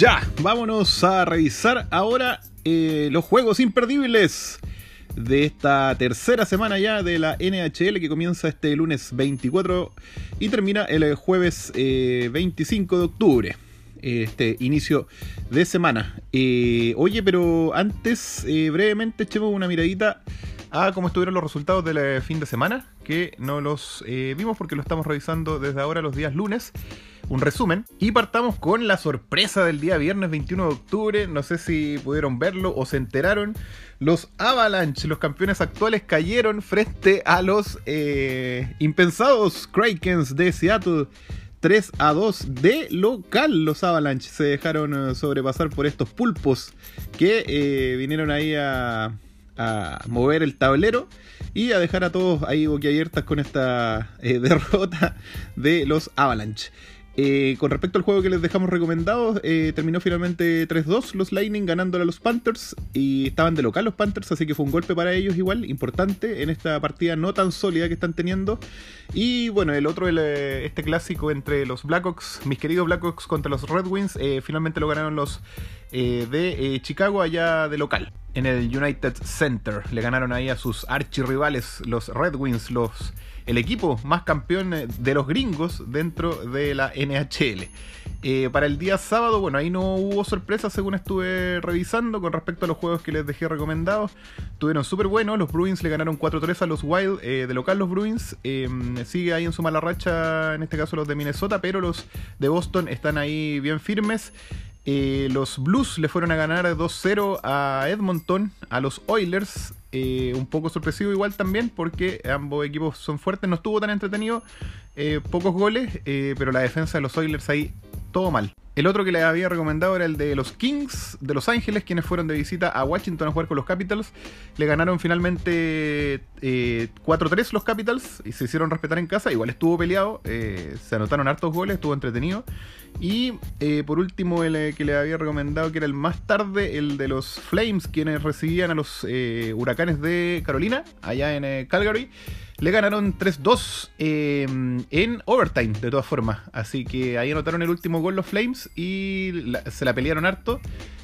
Ya, vámonos a revisar ahora eh, los juegos imperdibles de esta tercera semana ya de la NHL que comienza este lunes 24 y termina el jueves 25 eh, de octubre. Este inicio de semana. Eh, oye, pero antes, brevemente, echemos una miradita a cómo estuvieron los resultados del fin de semana, que no los vimos porque lo estamos revisando desde ahora los días lunes un resumen. Y partamos con la sorpresa del día viernes 21 de octubre. No sé si pudieron verlo o se enteraron. Los Avalanche, los campeones actuales, cayeron frente a los eh, impensados Krakens de Seattle. 3 a 2 de local los Avalanche se dejaron eh, sobrepasar por estos pulpos que eh, vinieron ahí a, a, mover el tablero y a dejar a todos ahí boquiabiertas con esta derrota de los Avalanche. Eh, con respecto al juego que les dejamos recomendado, eh, terminó finalmente 3-2 los Lightning ganándole a los Panthers y estaban de local los Panthers, así que fue un golpe para ellos igual, importante en esta partida no tan sólida que están teniendo. Y bueno, el otro, eh, este clásico entre los Blackhawks, mis queridos Blackhawks contra los Red Wings, finalmente lo ganaron los de Chicago allá de local. En el United Center le ganaron ahí a sus archirrivales, los Red Wings, los el equipo más campeón eh, de los gringos dentro de la NHL. Eh, para el día sábado, bueno, ahí no hubo sorpresas según estuve revisando con respecto a los juegos que les dejé recomendados. Tuvieron súper buenos, los Bruins le ganaron 4-3 a los Wild, eh, de local los Bruins. Em, sigue ahí en su mala racha, en este caso los de Minnesota, pero los de Boston están ahí bien firmes. Los Blues le fueron a ganar 2-0 a Edmonton, a los Oilers. Eh, un poco sorpresivo igual también porque ambos equipos son fuertes, no estuvo tan entretenido, eh, pocos goles, eh, pero la defensa de los Oilers ahí todo mal. El otro que les había recomendado era el de los Kings de Los Ángeles, quienes fueron de visita a Washington a jugar con los Capitals. Le ganaron finalmente 4-3 los Capitals y se hicieron respetar en casa. Igual estuvo peleado, se anotaron hartos goles, estuvo entretenido. Y por último, el que le había recomendado, que era el más tarde, el de los Flames, quienes recibían a los huracanes de Carolina, allá en Calgary. Le ganaron 3-2 en overtime, de todas formas. Así que ahí anotaron el último gol los Flames y se la pelearon harto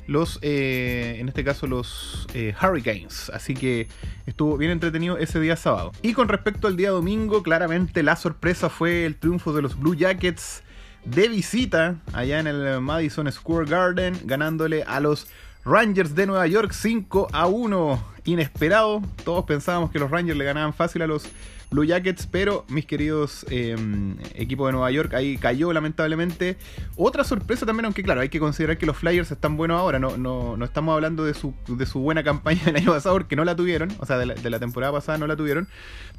los, en este caso, los Hurricanes. Así que estuvo bien entretenido ese día sábado. Y con respecto al día domingo, claramente la sorpresa fue el triunfo de los Blue Jackets de visita allá en el Madison Square Garden, ganándole a los Rangers de Nueva York 5 a 1. Inesperado, todos pensábamos que los Rangers le ganaban fácil a los Blue Jackets, pero mis queridos eh, equipos de Nueva York ahí cayó lamentablemente. Otra sorpresa también, aunque claro, hay que considerar que los Flyers están buenos ahora, no, no, estamos hablando de su, de su buena campaña del año pasado porque no la tuvieron, o sea, de la, temporada pasada no la tuvieron,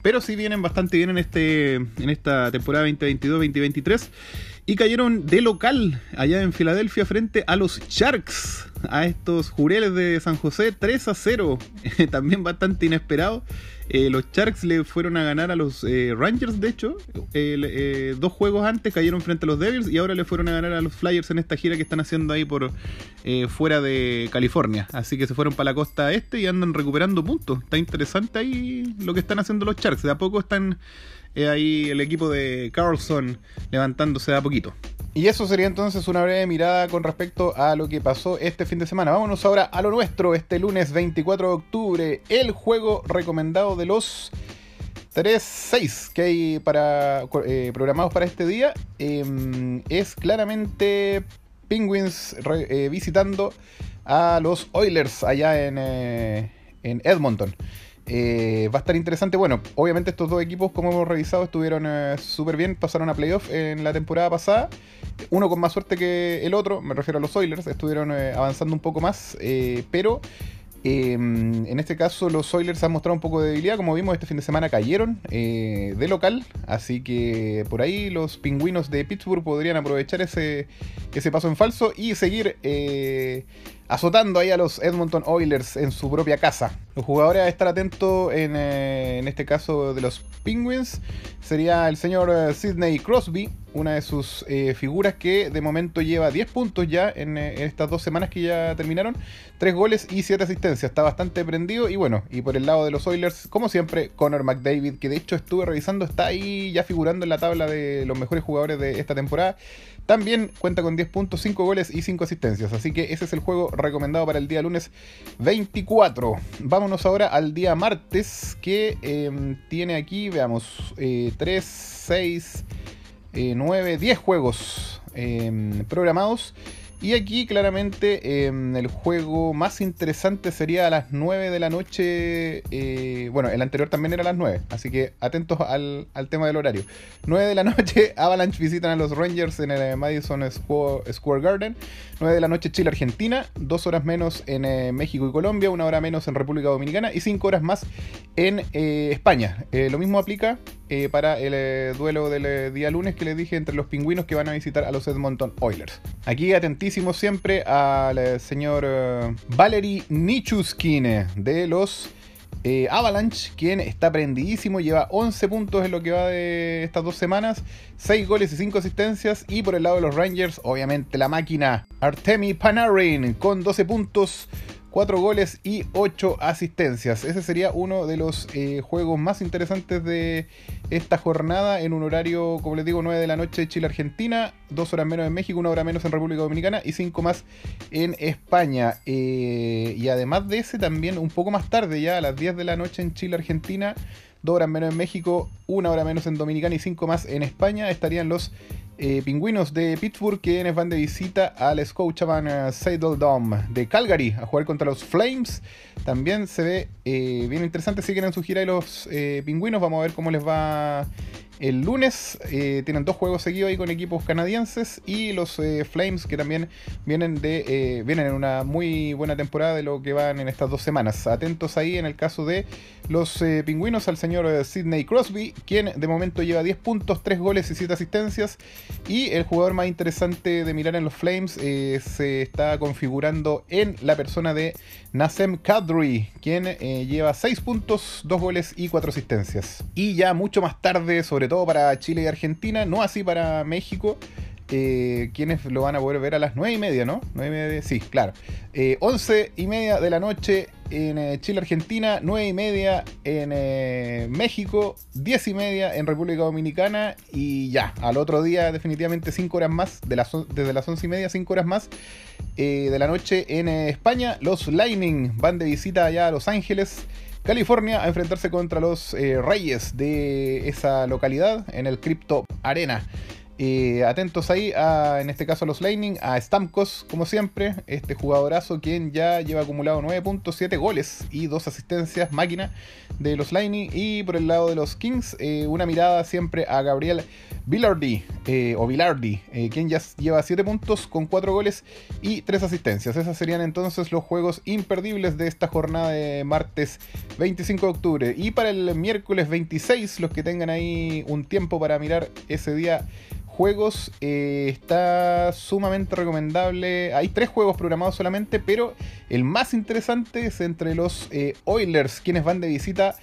pero sí vienen bastante bien en, este, en esta temporada 2022-2023 y cayeron de local allá en Filadelfia frente a los Sharks, a estos jureles de San José 3 a 0, también bastante inesperado. Eh, los Sharks le fueron a ganar a los eh, Rangers, de hecho. Eh, dos juegos antes cayeron frente a los Devils y ahora le fueron a ganar a los Flyers en esta gira que están haciendo ahí por fuera de California. Así que se fueron para la costa este y andan recuperando puntos. Está interesante ahí lo que están haciendo los Sharks. De a poco están ahí el equipo de Carlson levantándose de a poquito. Y eso sería entonces una breve mirada con respecto a lo que pasó este fin de semana. Vámonos ahora a lo nuestro, este lunes 24 de octubre, el juego recomendado de los 3-6 que hay para, eh, programados para este día. Em, es claramente Penguins eh, visitando a los Oilers allá en, eh, en Edmonton. Eh, va a estar interesante. Bueno, obviamente estos dos equipos, como hemos revisado, estuvieron eh, súper bien, pasaron a playoff en la temporada pasada. Uno con más suerte que el otro, me refiero a los Oilers, estuvieron eh, avanzando un poco más, pero em, en este caso los Oilers han mostrado un poco de debilidad. Como vimos, este fin de semana cayeron de local, así que por ahí los pingüinos de Pittsburgh podrían aprovechar ese, ese paso en falso y seguir azotando ahí a los Edmonton Oilers en su propia casa. Los jugadores a estar atentos en, eh, en este caso de los Penguins sería el señor eh, Sidney Crosby, una de sus eh, figuras que de momento lleva 10 puntos ya en, en, estas dos semanas que ya terminaron. 3 goles y 7 asistencias. Está bastante prendido. Y bueno, y por el lado de los Oilers, como siempre, Connor McDavid, que de hecho estuve revisando, está ahí ya figurando en la tabla de los mejores jugadores de esta temporada. También cuenta con 10 puntos, 5 goles y 5 asistencias. Así que ese es el juego recomendado para el día lunes 24. Vámonos ahora al día martes que eh, tiene aquí, veamos, eh, 3, 6, eh, 9, 10 juegos eh, programados. Y aquí claramente eh, el juego más interesante sería a las 9 de la noche. Eh, bueno, el anterior también era a las 9, así que atentos al, al, tema del horario. 9 de la noche, Avalanche visitan a los Rangers en el Madison Square, Garden. 9 de la noche, Chile, Argentina. 2 horas menos en eh, México y Colombia. 1 hora menos en República Dominicana. Y 5 horas más en eh, España. lo mismo aplica para el duelo del día lunes que les dije entre los pingüinos que van a visitar a los Edmonton Oilers. Aquí atentísimos siempre al señor Valery Nichuskine de los eh, Avalanche, quien está prendidísimo, lleva 11 puntos en lo que va de estas dos semanas, 6 goles y 5 asistencias. Y por el lado de los Rangers, obviamente la máquina Artemi Panarin con 12 puntos, 4 goles y 8 asistencias. Ese sería uno de los eh, juegos más interesantes de esta jornada en un horario, como les digo, 9 de la noche Chile-Argentina, 2 horas menos en México, 1 hora menos en República Dominicana y 5 más en España. Eh, y además de ese, también un poco más tarde, ya a las 10 de la noche en Chile-Argentina, 2 horas menos en México, 1 hora menos en Dominicana y 5 más en España, estarían los eh, pingüinos de Pittsburgh quienes van de visita al Scotiabank Saddle Dome de Calgary a jugar contra los Flames. También se ve eh, bien interesante, siguen en su gira y los eh, pingüinos. Vamos a ver cómo les va el lunes. Eh, tienen dos juegos seguidos ahí con equipos canadienses y los eh, Flames que también vienen de eh, vienen en una muy buena temporada de lo que van en estas dos semanas. Atentos ahí en el caso de los pingüinos al señor Sidney Crosby, quien de momento lleva 10 puntos, 3 goles y 7 asistencias. Y el jugador más interesante de mirar en los Flames se está configurando en la persona de Nasem Kadri, quien lleva 6 puntos, 2 goles y 4 asistencias. Y ya mucho más tarde, sobre todo para Chile y Argentina, no así para México. Eh, quienes lo van a poder ver a las 9 y media, ¿no? 9 y media, sí, claro. Eh, 11 y media de la noche en eh, Chile, Argentina, 9 y media en eh, México, 10 y media en República Dominicana y ya, al otro día definitivamente 5 horas más, de las, desde las 11 y media, 5 horas más de la noche en España. Los Lightning van de visita allá a Los Ángeles. California a enfrentarse contra los eh, Reyes de esa localidad en el Crypto Arena. Eh, atentos ahí, a, en este caso a los Lightning, a Stamkos, como siempre, este jugadorazo quien ya lleva acumulado 9.7 goles y 2 asistencias, máquina de los Lightning. Y por el lado de los Kings, eh, una mirada siempre a Gabriel Villardi, eh, o Villardi, quien ya lleva 7 puntos con 4 goles y 3 asistencias. Esos serían entonces los juegos imperdibles de esta jornada de martes 25 de octubre. Y para el miércoles 26, los que tengan ahí un tiempo para mirar ese día juegos eh, está sumamente recomendable. Hay tres juegos programados solamente, pero el más interesante es entre los eh, Oilers, quienes van de visita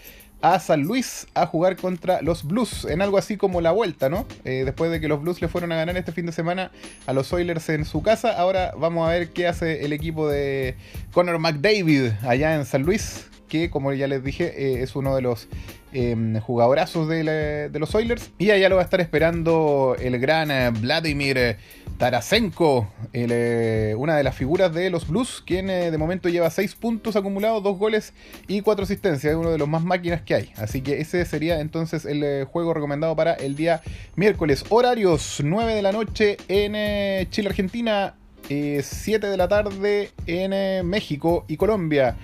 a San Luis a jugar contra los Blues, en algo así como la vuelta, ¿no? Eh, después de que los Blues le fueron a ganar este fin de semana a los Oilers en su casa, ahora vamos a ver qué hace el equipo de Connor McDavid allá en San Luis, que como ya les dije eh, es uno de los eh, jugadorazos de, los Oilers. Y allá lo va a estar esperando el gran eh, Vladimir Tarasenko, eh, una de las figuras de los Blues, quien de momento lleva 6 puntos acumulados, 2 goles y 4 asistencias. Es uno de los más máquinas que hay. Así que ese sería entonces el juego recomendado para el día miércoles. Horarios 9 de la noche en Chile, Argentina. 7 de la tarde en México y Colombia.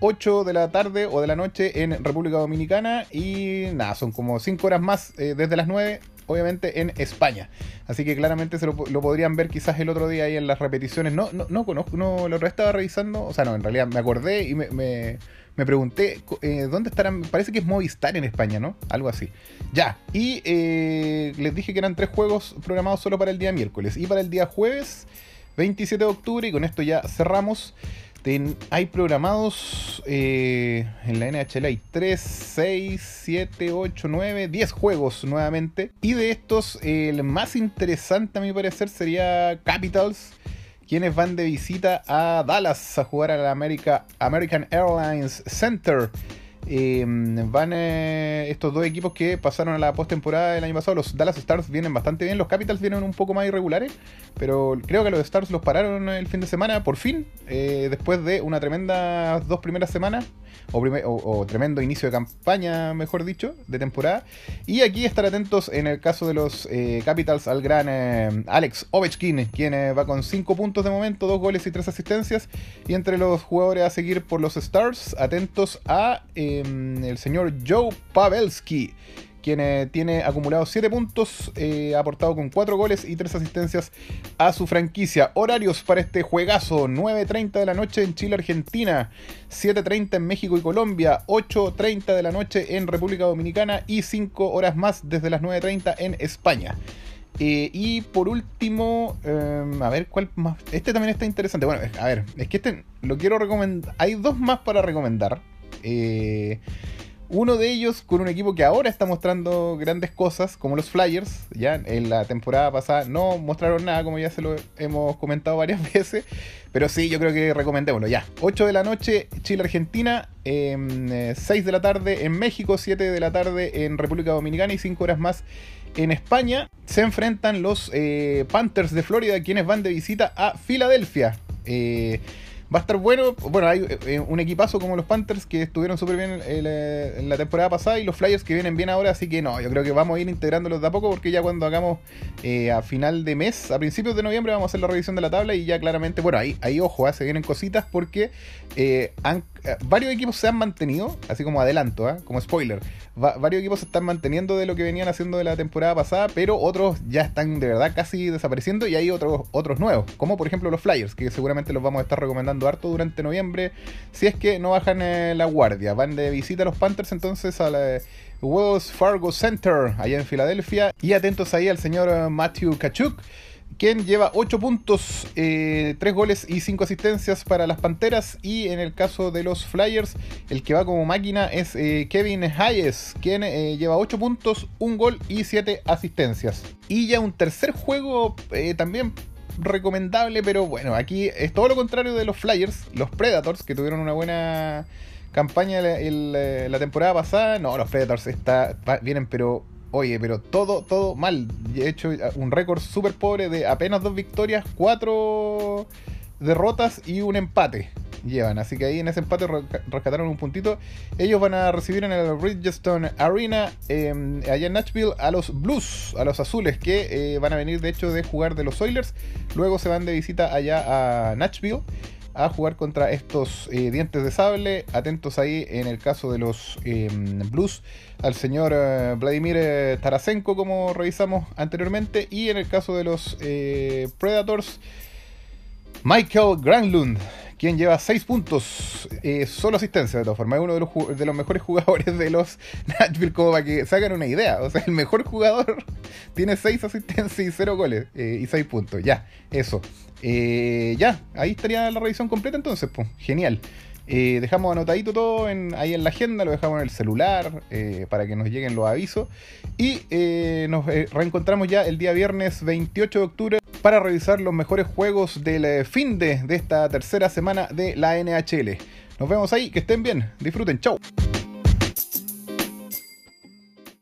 8 de la tarde o de la noche en República Dominicana y nada, son como 5 horas más eh, desde las 9 obviamente en España. Así que claramente se lo, podrían ver quizás el otro día ahí en las repeticiones. No, no, no conozco, no, lo estaba revisando, o sea, no, en realidad me acordé y me, me, me pregunté eh, dónde estarán, parece que es Movistar en España, ¿no? Algo así. Ya, y eh, les dije que eran tres juegos programados solo para el día miércoles y para el día jueves. 27 de octubre, y con esto ya cerramos hay programados eh, en la NHL hay 3, 6, 7, 8, 9, 10 juegos nuevamente. Y de estos, el más interesante a mi parecer sería Capitals, quienes van de visita a Dallas a jugar al American Airlines Center. Em, van eh, estos dos equipos que pasaron a la postemporada del año pasado. Los Dallas Stars vienen bastante bien. Los Capitals vienen un poco más irregulares. Pero creo que los Stars los pararon el fin de semana, por fin. Eh, después de una tremenda dos primeras semanas o, tremendo inicio de campaña, mejor dicho, de temporada. Y aquí estar atentos en el caso de los eh, Capitals al gran Alex Ovechkin, quien va con 5 puntos de momento, 2 goles y 3 asistencias. Y entre los jugadores a seguir por los Stars, atentos a em, el señor Joe Pavelski quien eh, tiene acumulado 7 puntos, eh, aportado con 4 goles y 3 asistencias a su franquicia. Horarios para este juegazo, 9.30 de la noche en Chile, Argentina, 7.30 en México y Colombia, 8.30 de la noche en República Dominicana y 5 horas más desde las 9.30 en España. Eh, y por último, em, a ver cuál más. Este también está interesante. Bueno, a ver, es que este lo quiero recomendar. Hay dos más para recomendar. Eh, uno de ellos con un equipo que ahora está mostrando grandes cosas, como los Flyers. Ya en la temporada pasada no mostraron nada, como ya se lo hemos comentado varias veces. Pero sí, yo creo que recomendémoslo. Ya, 8 de la noche, Chile-Argentina. 6 em, eh, de la tarde en México, 7 de la tarde en República Dominicana y 5 horas más en España. Se enfrentan los eh, Panthers de Florida, quienes van de visita a Filadelfia. Eh, Va a estar bueno. Bueno, hay eh, un equipazo como los Panthers que estuvieron súper bien eh, en la temporada pasada y los Flyers que vienen bien ahora. Así que no, yo creo que vamos a ir integrándolos de a poco porque ya cuando hagamos eh, a final de mes, a principios de noviembre, vamos a hacer la revisión de la tabla y ya claramente, bueno, ahí, ahí ojo, se vienen cositas porque han eh, varios equipos se han mantenido, así como adelanto, ¿eh? como spoiler, varios equipos se están manteniendo de lo que venían haciendo de la temporada pasada, pero otros ya están de verdad casi desapareciendo y hay otros, otros nuevos, como por ejemplo los Flyers, que seguramente los vamos a estar recomendando harto durante noviembre, si es que no bajan eh, la guardia, van de visita a los Panthers entonces a la... Wells Fargo Center, allá en Filadelfia. Y atentos ahí al señor Matthew Kachuk, quien lleva 8 puntos, 3 eh, goles y 5 asistencias para las Panteras. Y en el caso de los Flyers, el que va como máquina es eh, Kevin Hayes, quien eh, lleva 8 puntos, 1 gol y 7 asistencias. Y ya un tercer juego también recomendable, pero bueno, aquí es todo lo contrario de los Flyers, los Predators, que tuvieron una buena campaña la, la temporada pasada. No, los Predators está, vienen pero Oye, pero todo, todo mal. He hecho un récord súper pobre de apenas dos victorias, cuatro derrotas y un empate llevan. Así que ahí en ese empate rescataron un puntito. Ellos van a recibir en el Bridgestone Arena, em, allá en Nashville, a los Blues, a los azules, que eh, van a venir de hecho de jugar de los Oilers. Luego se van de visita allá a Nashville a jugar contra estos eh, dientes de sable. Atentos ahí en el caso de los em, Blues al señor eh, Vladimir eh, Tarasenko como revisamos anteriormente. Y en el caso de los Predators, Michael Granlund quien lleva 6 puntos, solo asistencia de todas formas, es uno de los, de los mejores jugadores de los Nashville, como para que se hagan una idea. O sea, el mejor jugador tiene 6 asistencias y 0 goles y 6 puntos. Ya, eso. Eh, ya, ahí estaría la revisión completa entonces, pues, genial. Eh, dejamos anotadito todo ahí en la agenda, lo dejamos en el celular eh, para que nos lleguen los avisos. Y nos reencontramos ya el día viernes 28 de octubre para revisar los mejores juegos del fin de, esta tercera semana de la NHL. Nos vemos ahí, que estén bien, disfruten, chau.